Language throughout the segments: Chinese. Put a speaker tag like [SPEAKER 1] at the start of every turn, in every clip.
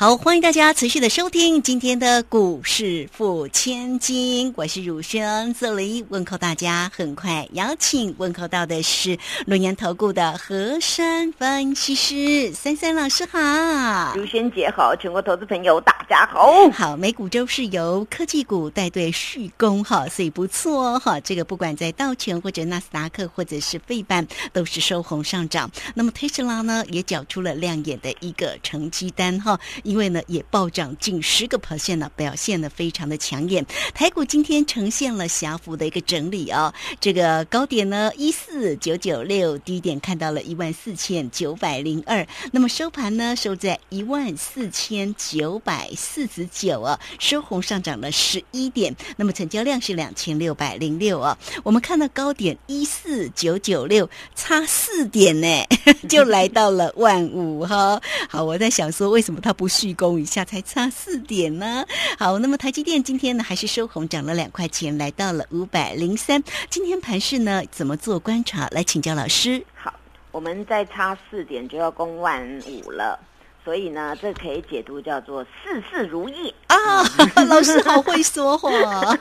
[SPEAKER 1] 好，欢迎大家持续的收听今天的股市付千金，我是汝轩，这里问候大家。很快邀请问候到的是龙岩投顾的和山分析师三三老师好，
[SPEAKER 2] 汝轩姐好，全国投资朋友大家好。
[SPEAKER 1] 好，美股周是由科技股带队续攻哈，所以不错哈。这个不管在道琼或者纳斯达克或者是费半都是收红上涨。那么特斯拉呢也缴出了亮眼的一个成绩单哈。因为呢，也暴涨近十个 percent 呢，表现的非常的抢眼。台股今天呈现了小幅的一个整理啊，这个高点呢一四九九六，低点看到了一万四千九百零二，那么收盘呢收在一万四千九百四十九啊，收红上涨了十一点，那么成交量是两千六百零六啊。我们看到高点一四九九六，差四点呢，就来到了万五哈。好，我在想说，为什么它不？鞠躬一下，才差四点呢。好，那么台积电今天呢还是收红，涨了两块钱，来到了五百零三。今天盘市呢怎么做观察？来请教老师。
[SPEAKER 2] 好，我们再差四点就要攻万五了，所以呢，这可以解读叫做事事如意
[SPEAKER 1] 啊。老师好会说话。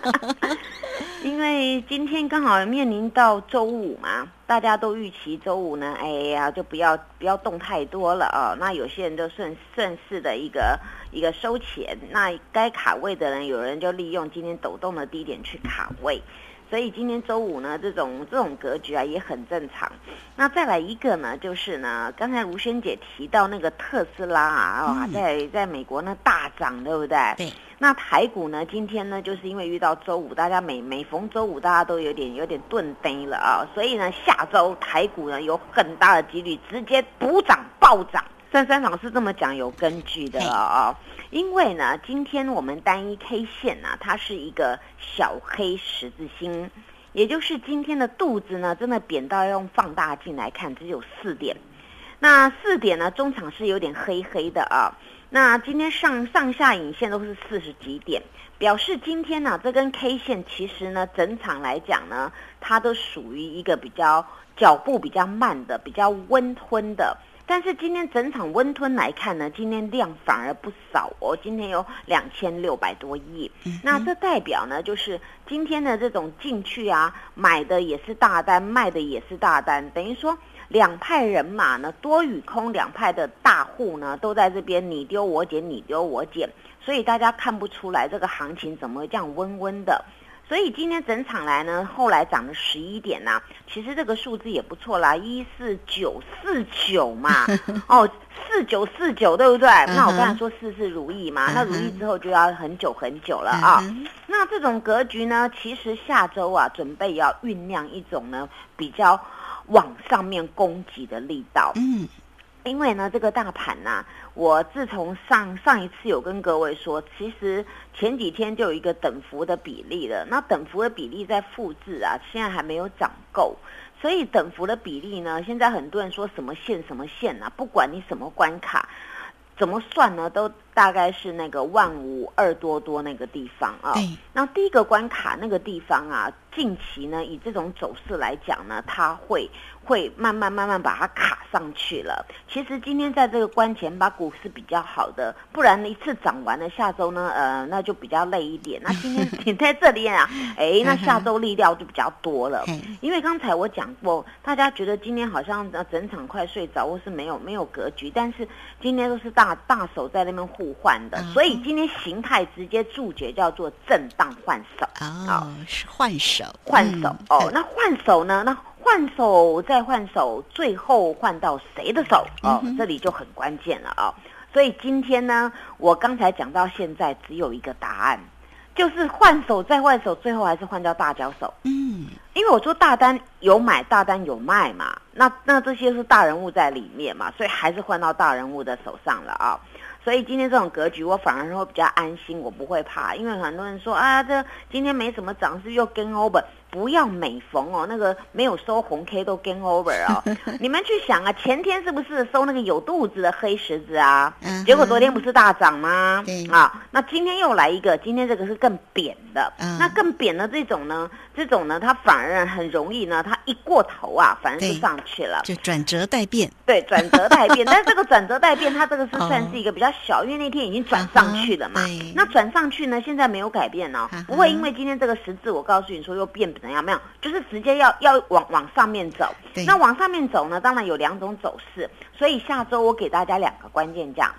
[SPEAKER 2] 因为今天刚好面临到周五嘛，大家都预期周五呢，哎呀，就不要不要动太多了啊。那有些人就顺顺势的一个一个收钱，那该卡位的人，有人就利用今天抖动的低点去卡位。所以今天周五呢，这种这种格局啊也很正常。那再来一个呢，就是呢，刚才吴萱姐提到那个特斯拉啊，在在美国那大涨，对不对？
[SPEAKER 1] 对。
[SPEAKER 2] 那台股呢，今天呢，就是因为遇到周五，大家每每逢周五，大家都有点有点钝呆了啊，所以呢，下周台股呢有很大的几率直接补涨暴涨。珊珊老师这么讲有根据的啊。因为呢，今天我们单一 K 线呢，它是一个小黑十字星，也就是今天的肚子呢，真的扁到要用放大镜来看，只有四点。那四点呢，中场是有点黑黑的啊。那今天上上下影线都是四十几点，表示今天呢，这根 K 线其实呢，整场来讲呢，它都属于一个比较脚步比较慢的、比较温吞的。但是今天整场温吞来看呢，今天量反而不少哦，今天有两千六百多亿。那这代表呢，就是今天的这种进去啊，买的也是大单，卖的也是大单，等于说两派人马呢，多与空两派的大户呢，都在这边你丢我捡，你丢我捡，所以大家看不出来这个行情怎么会这样温温的。所以今天整场来呢，后来涨了十一点呐，其实这个数字也不错啦，一四九四九嘛，哦，四九四九对不对？那我刚才说事事如意嘛，那如意之后就要很久很久了啊。那这种格局呢，其实下周啊，准备要酝酿一种呢比较往上面攻击的力道。嗯。因为呢，这个大盘呐，我自从上上一次有跟各位说，其实前几天就有一个等幅的比例了。那等幅的比例在复制啊，现在还没有涨够，所以等幅的比例呢，现在很多人说什么线什么线啊，不管你什么关卡，怎么算呢，都大概是那个万五二多多那个地方啊。那第一个关卡那个地方啊，近期呢，以这种走势来讲呢，它会。会慢慢慢慢把它卡上去了。其实今天在这个关前把股市比较好的，不然一次涨完了，下周呢，呃，那就比较累一点。那今天 停在这里啊，哎，那下周力量就比较多了。因为刚才我讲过，大家觉得今天好像整场快睡着，或是没有没有格局，但是今天都是大大手在那边互换的，所以今天形态直接注解叫做震荡换手
[SPEAKER 1] 哦，是换手
[SPEAKER 2] 换手哦。那换手呢？那换手再换手，最后换到谁的手？哦，这里就很关键了啊！所以今天呢，我刚才讲到现在只有一个答案，就是换手再换手，最后还是换到大脚手。嗯，因为我说大单有买，大单有卖嘛，那那这些是大人物在里面嘛，所以还是换到大人物的手上了啊！所以今天这种格局，我反而会比较安心，我不会怕，因为很多人说啊，这今天没什么涨，势又跟 over。不要每逢哦，那个没有收红 K 都 game over 哦。你们去想啊，前天是不是收那个有肚子的黑十字啊？
[SPEAKER 1] 嗯哼
[SPEAKER 2] 结果昨天不是大涨吗？
[SPEAKER 1] 对
[SPEAKER 2] 啊，那今天又来一个，今天这个是更扁的。
[SPEAKER 1] 嗯
[SPEAKER 2] 那更扁的这种呢，这种呢，它反而很容易呢，它一过头啊，反而
[SPEAKER 1] 对
[SPEAKER 2] 是上去了。
[SPEAKER 1] 就转折待变，
[SPEAKER 2] 对，转折待变，但是这个转折待变，它这个是
[SPEAKER 1] 哦
[SPEAKER 2] 算是一个比较小，因为那天已经转上去了嘛。那转上去呢，现在没有改变哦不会因为今天这个十字，我告诉你说又变怎样没有，就是直接要要往往上面走。那往上面走呢，当然有两种走势，所以下周我给大家两个关键价。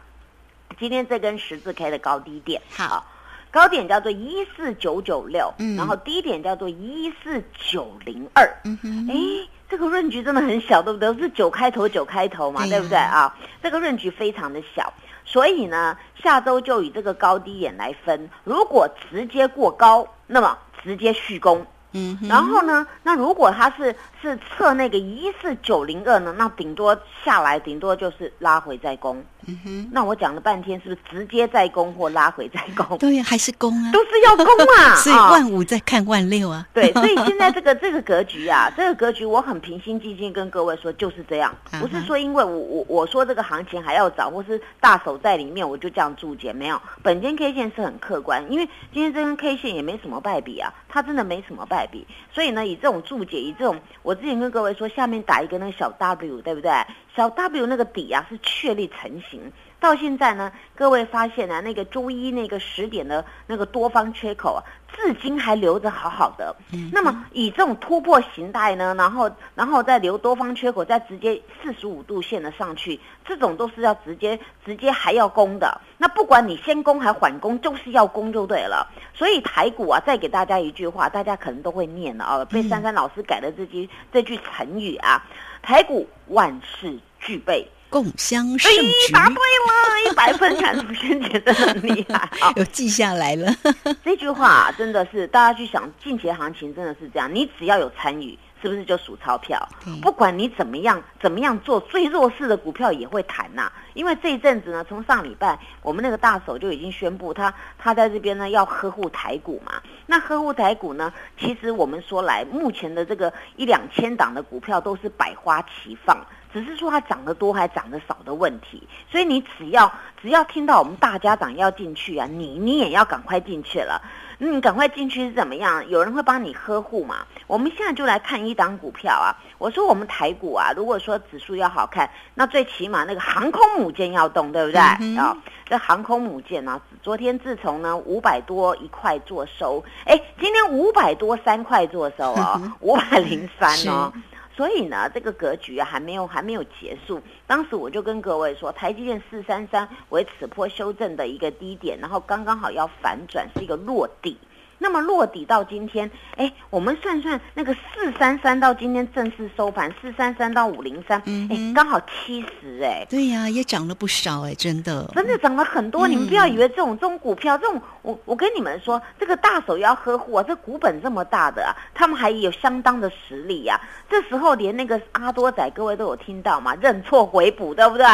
[SPEAKER 2] 今天这根十字 K 的高低点，
[SPEAKER 1] 好
[SPEAKER 2] 高点叫做一四九九六
[SPEAKER 1] 嗯，
[SPEAKER 2] 然后低点叫做一四九零二。
[SPEAKER 1] 嗯哼，
[SPEAKER 2] 哎，这个润局真的很小，对不对？是九开头九开头嘛，
[SPEAKER 1] 对
[SPEAKER 2] 不对啊？这个润局非常的小，所以呢，下周就以这个高低点来分。如果直接过高，那么直接续攻。
[SPEAKER 1] 嗯哼，
[SPEAKER 2] 然后呢，那如果他是是测那个一四九零二呢，那顶多下来，顶多就是拉回再攻。
[SPEAKER 1] 嗯哼，
[SPEAKER 2] 那我讲了半天，是不是直接再攻或拉回再攻？
[SPEAKER 1] 对呀，还是攻啊，
[SPEAKER 2] 都是要攻啊！
[SPEAKER 1] 所以
[SPEAKER 2] 啊
[SPEAKER 1] 万五在看万六啊，
[SPEAKER 2] 对，所以现在这个这个格局啊，这个格局我很平心静气跟各位说，就是这样，不是说因为我我我说这个行情还要涨，或是大手在里面我就这样注解，没有。本间 K 线是很客观，因为今天这根 K 线也没什么败笔啊，它真的没什么败笔，所以呢，以这种注解，以这种我之前跟各位说，下面打一个那个小 W，对不对？小 W 那个底啊是确立成型。到现在呢，各位发现啊，那个周一那个十点的那个多方缺口啊，至今还留着好好的。
[SPEAKER 1] 嗯
[SPEAKER 2] 那么以这种突破形态呢，然后然后再留多方缺口，再直接四十五度线的上去，这种都是要直接直接还要攻的。那不管你先攻还缓攻，就是要攻就对了。所以台股啊，再给大家一句话，大家可能都会念了啊，被珊珊老师改的这句这句成语啊，台股万事俱备。
[SPEAKER 1] 共襄
[SPEAKER 2] 哎
[SPEAKER 1] 盛举，，
[SPEAKER 2] 答对了，一百分！看楚萱姐真的很厉害啊！
[SPEAKER 1] 有记下来了，
[SPEAKER 2] 这句话真的是大家去想，近期行情真的是这样，你只要有参与，是不是就数钞票？不管你怎么样怎么样做，最弱势的股票也会弹呐、因为这一阵子呢，从上礼拜我们那个大手就已经宣布他他在这边呢要呵护台股嘛。那呵护台股呢，其实我们说来，目前的这个一两千档的股票都是百花齐放。只是说它涨得多还涨得少的问题，所以你只要只要听到我们大家长要进去啊，你你也要赶快进去了。嗯，你赶快进去是怎么样？有人会帮你呵护嘛？我们现在就来看一档股票啊。我说我们台股啊，如果说指数要好看，那最起码那个航空母舰要动，对不对？啊、这航空母舰呢、昨天自从呢五百多一块做收，哎，今天五百多三块做收哦，五百零三哦。所以呢，这个格局啊还没有还没有结束。当时我就跟各位说，台积电四三三为此波修正的一个低点，然后刚刚好要反转，是一个落地。那么落底到今天，哎，我们算算那个四三三到今天正式收盘，四三三到五零三，
[SPEAKER 1] 嗯
[SPEAKER 2] 哎，刚好七十，哎，
[SPEAKER 1] 对呀，也涨了不少哎，真的，
[SPEAKER 2] 真的涨了很多，
[SPEAKER 1] 嗯。
[SPEAKER 2] 你们不要以为这种这种股票，这种我我跟你们说，这个大手要呵护啊，这股本这么大的、啊，他们还有相当的实力呀、这时候连那个阿多仔，各位都有听到嘛，认错回补，对不对？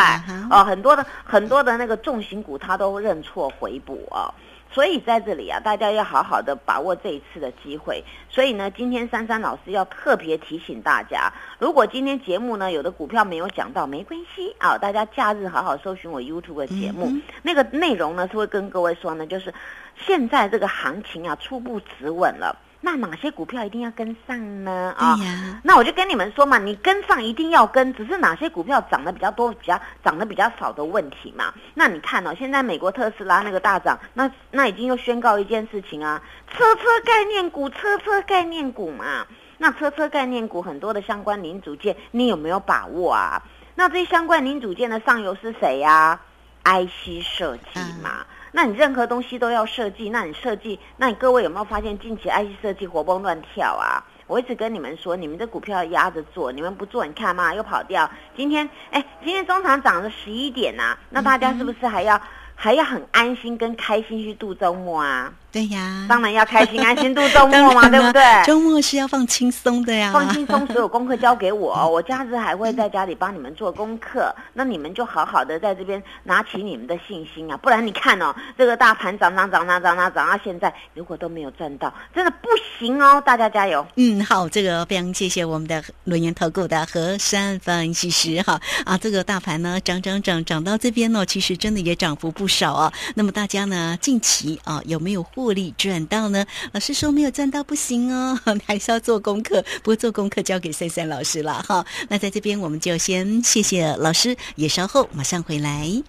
[SPEAKER 2] 哦，很多的很多的那个重型股，他都认错回补哦。所以在这里啊，大家要好好的把握这一次的机会。所以呢，今天珊珊老师要特别提醒大家，如果今天节目呢有的股票没有讲到，没关系啊，大家假日好好搜寻我 YouTube 的节目，
[SPEAKER 1] 嗯
[SPEAKER 2] 那个内容呢是会跟各位说呢，就是现在这个行情啊初步止稳了，那哪些股票一定要跟上呢？啊，那我就跟你们说嘛，你跟上一定要跟，只是哪些股票涨得比较多、比较涨得比较少的问题嘛。那你看哦，现在美国特斯拉那个大涨，那那已经又宣告一件事情啊，车车概念股，车车概念股嘛。那车车概念股很多的相关零组件，你有没有把握啊？那这些相关零组件的上游是谁呀、IC 设计嘛。那你任何东西都要设计，那你设计，那你各位有没有发现近期 IC 设计活蹦乱跳啊？我一直跟你们说，你们这股票要压着做，你们不做，你看嘛，又跑掉。今天，哎，今天中场涨了十一点呐、那大家是不是还要、还要很安心跟开心去度周末啊？
[SPEAKER 1] 对呀，
[SPEAKER 2] 当然要开心，安心度周末嘛，对不对？
[SPEAKER 1] 周末是要放轻松的呀，
[SPEAKER 2] 放轻松，所有功课交给我，我假日还会在家里帮你们做功课。那你们就好好的在这边拿起你们的信心啊，不然你看哦，这个大盘涨涨涨涨涨涨涨到现在，如果都没有赚到，真的不行哦，大家加油。
[SPEAKER 1] 嗯，好，这个非常谢谢我们的轮研投顾的何山分析师哈啊，这个大盘呢涨涨涨涨到这边呢，其实真的也涨幅不少啊。那么大家呢近期啊有没有获获利赚到呢？老师说没有赚到不行哦，你 还是要做功课。不过做功课交给珊珊老师了哈。那在这边我们就先谢谢老师，也稍后马上回来。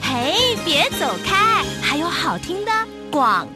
[SPEAKER 3] 嘿，别走开，还有好听的广。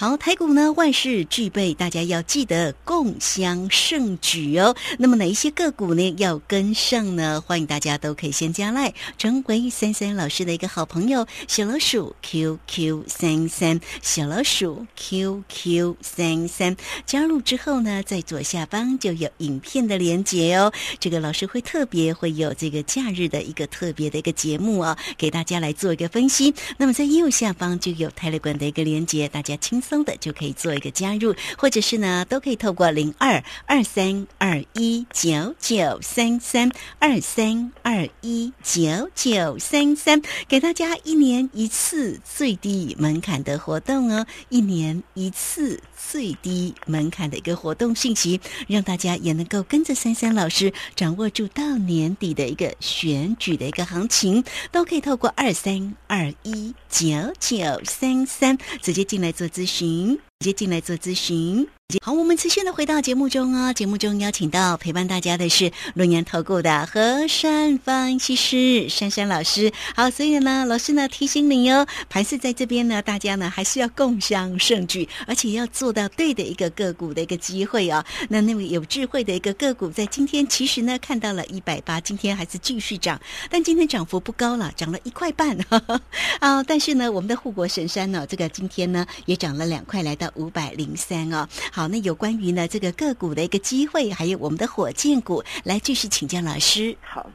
[SPEAKER 1] 好，台股呢万事俱备，大家要记得共襄盛举哦。那么哪一些个股呢要跟上呢？欢迎大家都可以先加赖，成为三三老师的一个好朋友，小老鼠 QQ 三三，小老鼠 QQ 三三。加入之后呢，在左下方就有影片的连接哦。这个老师会特别会有这个假日的一个特别的一个节目啊，给大家来做一个分析。那么在右下方就有泰勒管的一个连接，大家轻松。的就可以做一个加入，或者是呢，都可以透过零二二三二一九九三三二三二一九九三三，给大家一年一次最低门槛的活动哦，一年一次最低门槛的一个活动信息，让大家也能够跟着三三老师掌握住到年底的一个选举的一个行情，都可以透过二三二一九九三三直接进来做咨询。直接进来做咨询。好，我们持续的回到节目中哦。节目中邀请到陪伴大家的是论言投顾的和山分析师珊珊老师。好，所以呢，老师呢提醒你哦，盘是在这边呢，大家呢还是要共襄盛举，而且要做到对的一个个股的一个机会哦。那那位有智慧的一个个股，在今天其实呢看到了一百八，今天还是继续涨，但今天涨幅不高了，涨了一块半 啊。但是呢，我们的护国神山呢，这个今天呢也涨了两块，来到五百零三哦。好，那有关于呢这个个股的一个机会，还有我们的火箭股，来继续请教老师。
[SPEAKER 2] 好，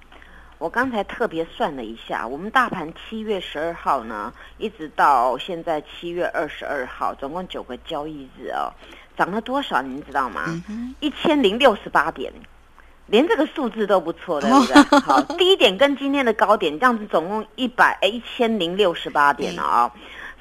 [SPEAKER 2] 我刚才特别算了一下，我们大盘七月十二号呢，一直到现在七月二十二号，总共九个交易日哦，涨了多少？您知道吗？一千零六十八点，连这个数字都不错，对不对？好，低点跟今天的高点，这样子总共一百一千零六十八点了啊。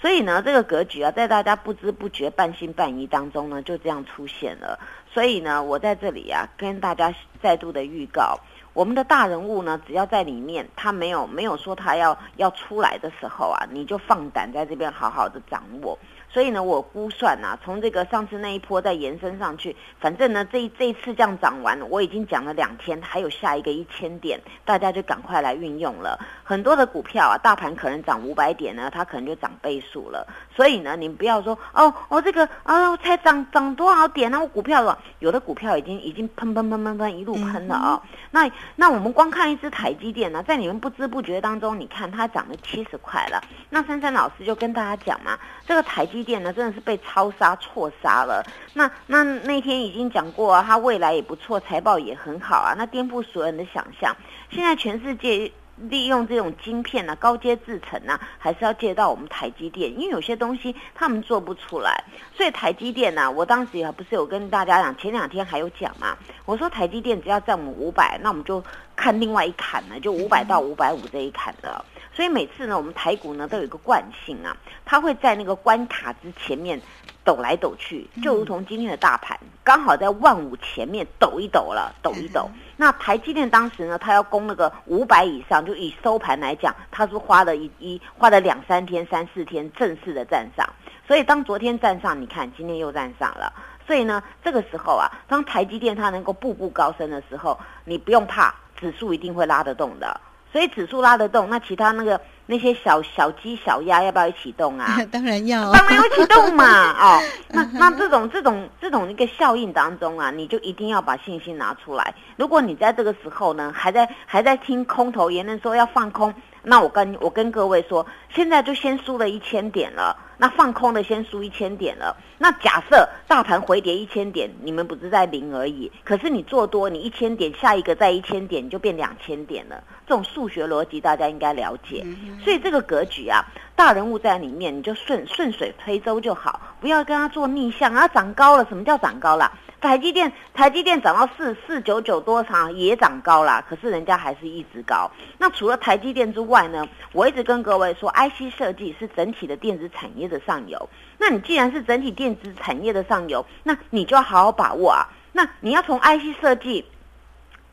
[SPEAKER 2] 所以呢，这个格局啊，在大家不知不觉、半信半疑当中呢，就这样出现了。所以呢，我在这里啊，跟大家再度的预告，我们的大人物呢，只要在里面，他没有没有说他要要出来的时候啊，你就放胆在这边好好的掌握。所以呢，我估算呐，从这个上次那一波再延伸上去，反正呢，这这一次这样涨完，我已经讲了两天，还有下一个一千点，大家就赶快来运用了。很多的股票啊，大盘可能涨五百点呢，它可能就涨倍数了。所以呢，你不要说哦，我这个啊才涨涨多少点呢？我股票了有的股票已经已经喷喷喷喷喷一路喷了啊。那那我们光看一只台积电呢，在你们不知不觉当中，你看它涨了七十块了。那珊珊老师就跟大家讲嘛，这个台积。电呢真的是被超杀错杀了，那那那天已经讲过啊，它未来也不错，财报也很好啊，那颠覆所有人的想象。现在全世界利用这种晶片呢，高阶制程呢，还是要借到我们台积电，因为有些东西他们做不出来，所以台积电呢，我当时也不是有跟大家讲，前两天还有讲嘛，我说台积电只要在我们五百，那我们就看另外一坎呢，就五百到五百五这一坎的。所以每次呢，我们台股呢都有一个惯性啊，它会在那个关卡之前面抖来抖去，就如同今天的大盘刚好在万五前面抖一抖了，抖一抖。那台积电当时呢，它要攻那个五百以上，就以收盘来讲，它是花了一一花了两三天、三四天正式的站上。所以当昨天站上，你看今天又站上了。所以呢，这个时候啊，当台积电它能够步步高升的时候，你不用怕，指数一定会拉得动的。所以指数拉得动，那其他那个那些小小鸡小鸭要不要一起动啊？
[SPEAKER 1] 当然要，
[SPEAKER 2] 当然要一起动嘛！哦，那那这种这种这种一个效应当中啊，你就一定要把信心拿出来。如果你在这个时候呢，还在还在听空头言论说要放空，那我跟我跟各位说，现在就先输了一千点了。那放空的先输一千点了。那假设大盘回跌一千点，你们不是在零而已。可是你做多，你一千点，下一个再一千点，你就变两千点了。这种数学逻辑大家应该了解。所以这个格局啊，大人物在里面，你就顺顺水推舟就好，不要跟他做逆向啊。涨高了，什么叫涨高了？台积电，台积电涨到四四九九多长也涨高啦，可是人家还是一直高。那除了台积电之外呢？我一直跟各位说，IC 设计是整体的电子产业的上游。那你既然是整体电子产业的上游，那你就要好好把握啊。那你要从 IC 设计。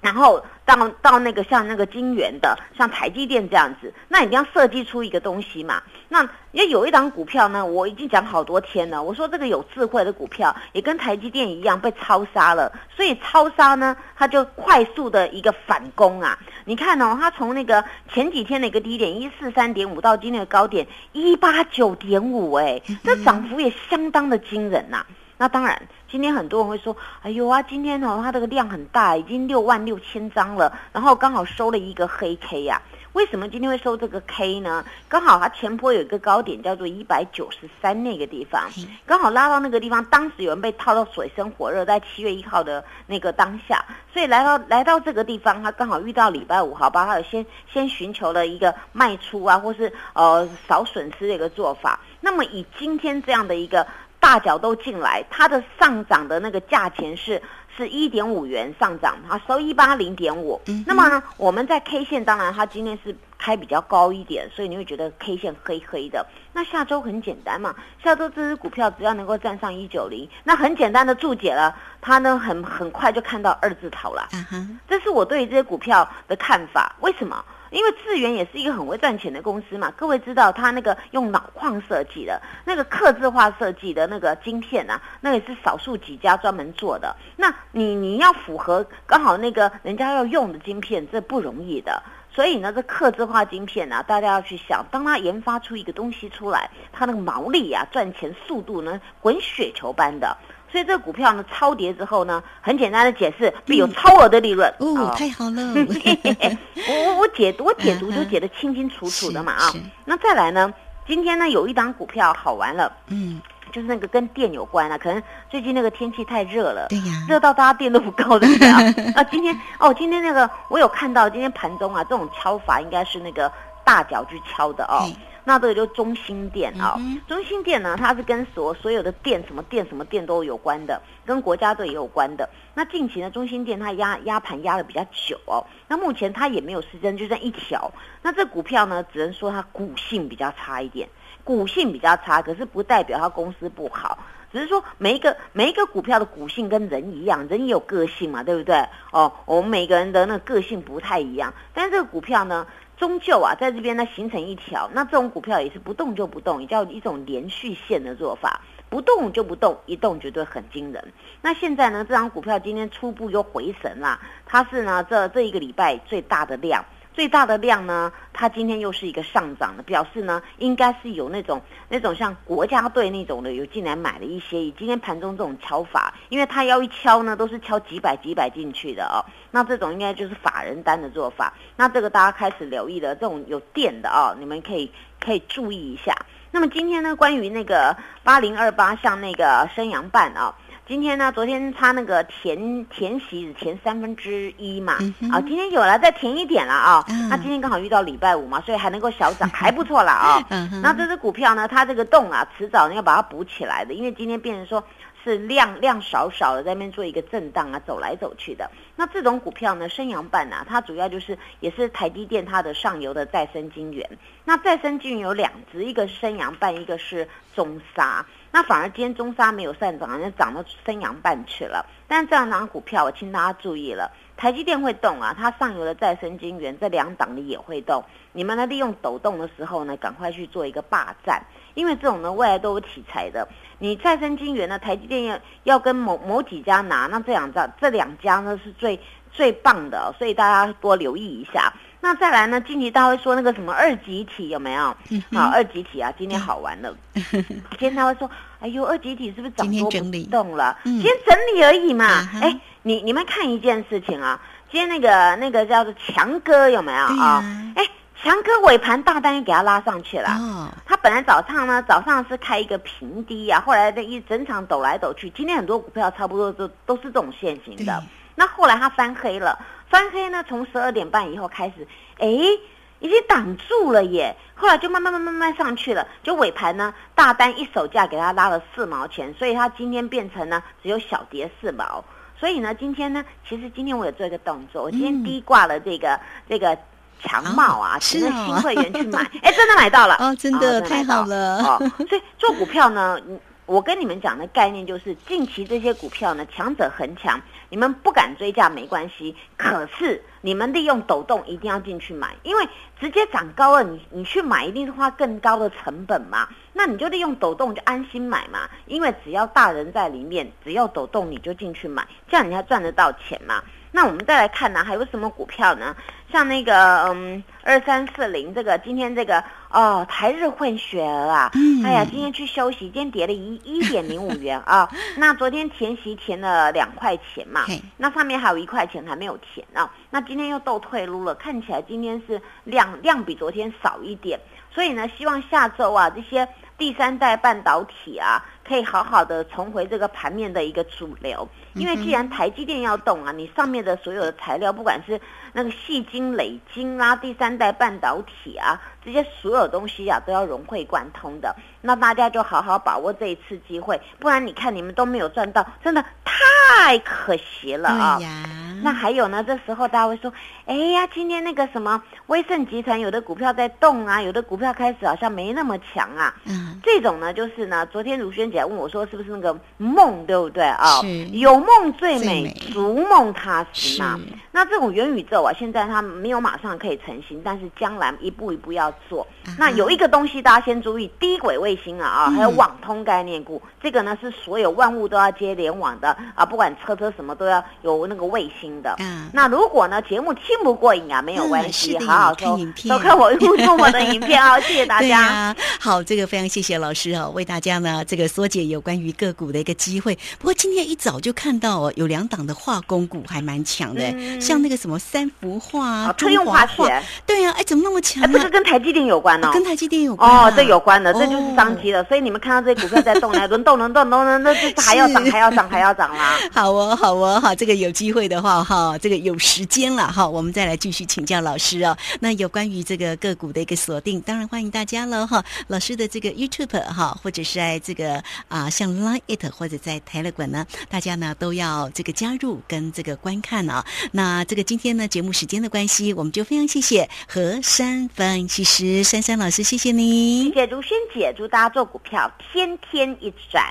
[SPEAKER 2] 然后到到那个像那个金源的，像台积电这样子，那一定要设计出一个东西嘛。那也有一档股票呢，我已经讲好多天了。我说这个有智慧的股票，也跟台积电一样被超杀了，所以超杀呢，它就快速的一个反攻啊。你看哦，它从那个前几天的一个低点一四三点五到今天的高点一八九点五，哎，这涨幅也相当的惊人呐。那当然，今天很多人会说：“哎呦啊，今天哦，它这个量很大，已经六万六千张了，然后刚好收了一个黑 K 呀。为什么今天会收这个 K 呢？刚好它前坡有一个高点叫做一百九十三那个地方，刚好拉到那个地方，当时有人被套到水深火热，在七月一号的那个当下，所以来到来到这个地方，它刚好遇到礼拜五，好吧，它有先先寻求了一个卖出啊，或是呃少损失的一个做法。那么以今天这样的一个。大脚都进来，它的上涨的那个价钱是是一点五元上涨，它，收一八零点五。那么呢，我们在 K 线，当然它今天是开比较高一点，所以你会觉得 K 线黑黑的。那下周很简单嘛，下周这只股票只要能够站上一九零，那很简单的注解了，它呢很很快就看到二字头了。这是我对这些股票的看法。为什么？因为智源也是一个很会赚钱的公司嘛，各位知道它那个用脑矿设计的那个刻字化设计的那个晶片啊，那也是少数几家专门做的。那你你要符合刚好那个人家要用的晶片，这不容易的。所以呢，这刻字化晶片呢，大家要去想，当它研发出一个东西出来，它那个毛利啊，赚钱速度呢，滚雪球般的。所以这个股票呢，超跌之后呢，很简单的解释，必有超额的利润。
[SPEAKER 1] 哦，太好了！
[SPEAKER 2] 我我我解我解读就解得清清楚楚的嘛啊。那再来呢，今天呢有一档股票好玩了，嗯，就是那个跟电有关啊，可能最近那个天气太热了，
[SPEAKER 1] 对呀，
[SPEAKER 2] 热到大家电都不够的啊。啊，今天哦，今天那个我有看到，今天盘中啊，这种敲法应该是那个大脚去敲的哦。那这个就中心店啊，中心店呢，它是跟所所有的店，什么店什么店都有关的，跟国家队也有关的。那近期呢，中心店它压压盘压的比较久哦，那目前它也没有失真，就这一条。那这股票呢，只能说它股性比较差一点，股性比较差，可是不代表它公司不好，只是说每一个每一个股票的股性跟人一样，人也有个性嘛，对不对？哦，我们每个人的那个个性不太一样，但是这个股票呢？终究啊，在这边呢形成一条，那这种股票也是不动就不动，也叫一种连续线的做法，不动就不动，一动绝对很惊人。那现在呢，这张股票今天初步又回神了，它是呢这这一个礼拜最大的量。最大的量呢，它今天又是一个上涨的，表示呢，应该是有那种那种像国家队那种的，有进来买了一些。以今天盘中这种敲法，因为它要一敲呢，都是敲几百几百进去的哦。那这种应该就是法人单的做法。那这个大家开始留意了，这种有电的哦，你们可以可以注意一下。那么今天呢，关于那个八零二八，像那个升阳半啊。今天呢，昨天差那个填填息只填三分之一嘛，啊，今天有了再填一点了啊，那今天刚好遇到礼拜五嘛，所以还能够小涨，还不错了啊。那这只股票呢，它这个洞啊，迟早要把它补起来的，因为今天变成说。是量量少少的，在那边做一个震荡啊，走来走去的。那这种股票呢，升阳半啊，它主要就是也是台积电它的上游的再生晶圆。那再生晶圆有两只，一个是升阳半，一个是中沙。那反而今天中沙没有上涨，就涨到升阳半去了。但这两档股票，我请大家注意了，台积电会动啊，它上游的再生晶圆这两档的也会动。你们呢，利用抖动的时候呢，赶快去做一个霸占，因为这种呢未来都有题材的。你再生晶圆呢？台积电要要跟某某几家拿，那这两家这两家呢是最最棒的，所以大家多留意一下。那再来呢？近期大家会说那个什么二级体有没有？好，二级体啊，今天好玩了。今天他会说，哎呦，二级体是不是涨多不动了？今天整理而已嘛。哎，你你们看一件事情啊，今天那个那个叫做强哥有没有啊？哎。强哥尾盘大单又给他拉上去了。
[SPEAKER 1] 哦，
[SPEAKER 2] 他本来早上呢，早上是开一个平低啊，后来的一整场抖来抖去，今天很多股票差不多都都是这种线型的。那后来他翻黑了，翻黑呢，从十二点半以后开始，哎，已经挡住了耶。后来就慢慢慢慢慢上去了，就尾盘呢，大单一手价给它拉了四毛钱，所以它今天变成呢只有小跌四毛。所以呢，今天呢，其实今天我有做一个动作，我今天
[SPEAKER 1] 嗯
[SPEAKER 2] 低挂了这个、这个强帽啊，
[SPEAKER 1] 哦
[SPEAKER 2] 请那
[SPEAKER 1] 是哦
[SPEAKER 2] 新会员去买，哎，真的买到了
[SPEAKER 1] 哦真的
[SPEAKER 2] 买
[SPEAKER 1] 太好
[SPEAKER 2] 到
[SPEAKER 1] 了
[SPEAKER 2] 哦。所以做股票呢，嗯我跟你们讲的概念就是，近期这些股票呢，强者恒强，你们不敢追价没关系，可是你们利用抖动一定要进去买，因为直接涨高了，你你去买一定是花更高的成本嘛。那你就利用抖动就安心买嘛，因为只要大人在里面，只要抖动你就进去买，这样你才赚得到钱嘛。那我们再来看呢，还有什么股票呢？像那个嗯二三四零这个，今天这个哦台日混血儿啊，
[SPEAKER 1] 嗯
[SPEAKER 2] 哎呀，今天去休息，今天跌了一一点零五元啊。那昨天填息填了两块钱嘛，那上面还有一块钱还没有填啊。那今天又斗退路了，看起来今天是量量比昨天少一点，所以呢，希望下周啊这些第三代半导体啊，可以好好的重回这个盘面的一个主流。因为既然台积电要动啊，你上面的所有的材料，不管是那个细晶、磊晶啦、第三代半导体啊，这些所有东西啊，都要融会贯通的。那大家就好好把握这一次机会，不然你看你们都没有赚到，真的太可惜了啊！那还有呢？这时候大家会说：“哎呀，今天那个什么威盛集团有的股票在动啊，有的股票开始好像没那么强啊。”
[SPEAKER 1] 嗯，
[SPEAKER 2] 这种呢，就是呢，昨天如萱姐问我说，是不是那个梦，对不对啊？
[SPEAKER 1] 是
[SPEAKER 2] 有梦最
[SPEAKER 1] 最
[SPEAKER 2] 美
[SPEAKER 1] 美，
[SPEAKER 2] 逐梦踏实嘛
[SPEAKER 1] 是。
[SPEAKER 2] 那这种元宇宙啊，现在它没有马上可以成型，但是将来一步一步要做。
[SPEAKER 1] 啊哈
[SPEAKER 2] 那有一个东西大家先注意，低轨卫星啊啊，
[SPEAKER 1] 嗯
[SPEAKER 2] 还有网通概念股，这个呢是所有万物都要接联网的啊，不管车车什么都要有那个卫星的。
[SPEAKER 1] 啊，
[SPEAKER 2] 那如果呢节目听不过瘾啊，没有
[SPEAKER 1] 嗯
[SPEAKER 2] 关系，好好收
[SPEAKER 1] 看影片
[SPEAKER 2] 收看我录出我的影片啊，谢谢大
[SPEAKER 1] 对
[SPEAKER 2] 家。
[SPEAKER 1] 呀、好，这个非常谢谢老师哦，为大家呢这个缩减有关于个股的一个机会。不过今天一早就看到哦，有两档的化工股还蛮强的，
[SPEAKER 2] 嗯
[SPEAKER 1] 像那个什么三幅画啊、
[SPEAKER 2] 哦特用化
[SPEAKER 1] 中华
[SPEAKER 2] 学，
[SPEAKER 1] 对呀、哎，怎么那么强
[SPEAKER 2] 哎，
[SPEAKER 1] 呢？
[SPEAKER 2] 这个跟台积电有关哦。
[SPEAKER 1] 跟台积电有关、啊、
[SPEAKER 2] 哦，这有关的，这就是
[SPEAKER 1] 哦
[SPEAKER 2] 商机了。所以你们看到这些股票在动来，轮动轮动轮动，那就是还要涨，还要涨，还要涨啦。
[SPEAKER 1] 好哦，好哦，好，这个有机会的话，哈，这个有时间了哈，我们再来继续请教老师哦。那有关于这个个股的一个锁定，当然欢迎大家了哈。老师的这个 YouTube 哈，或者是在这个啊、像 Line It 或者在 Telegram 呢，大家呢都要这个加入跟这个观看啊。那这个今天呢节目时间的关系，我们就非常谢谢何山分析师珊珊老师，谢谢你
[SPEAKER 2] 谢。谢如萱姐，祝大家做股票天天一转。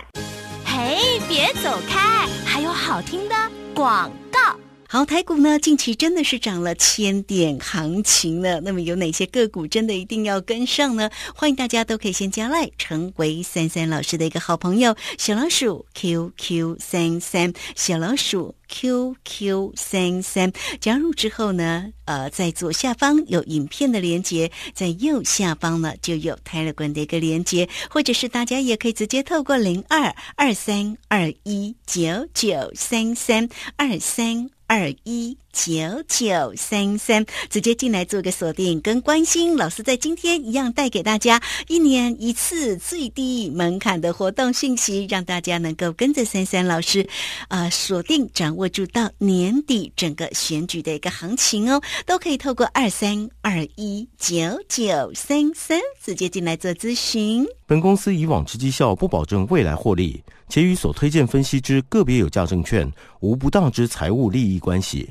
[SPEAKER 3] 嘿，别走开，还有好听的广告。
[SPEAKER 1] 好，台股呢近期真的是涨了千点行情了。那么有哪些个股真的一定要跟上呢？欢迎大家都可以先加赖，成为三三老师的一个好朋友。小老鼠 QQ 三三，小老鼠 QQ 三三，加入之后呢，呃，在左下方有影片的连接，在右下方呢就有 Telegram 的一个连接，或者是大家也可以直接透过零二二三二一九九三三二三。二一。九九三三，直接进来做个锁定跟关心。老师在今天一样带给大家一年一次最低门槛的活动信息，让大家能够跟着三三老师，呃，锁定掌握住到年底整个选举的一个行情哦，都可以透过二三二一九九三三直接进来做咨询。
[SPEAKER 4] 本公司以往之绩效不保证未来获利，且与所推荐分析之个别有价证券无不当之财务利益关系。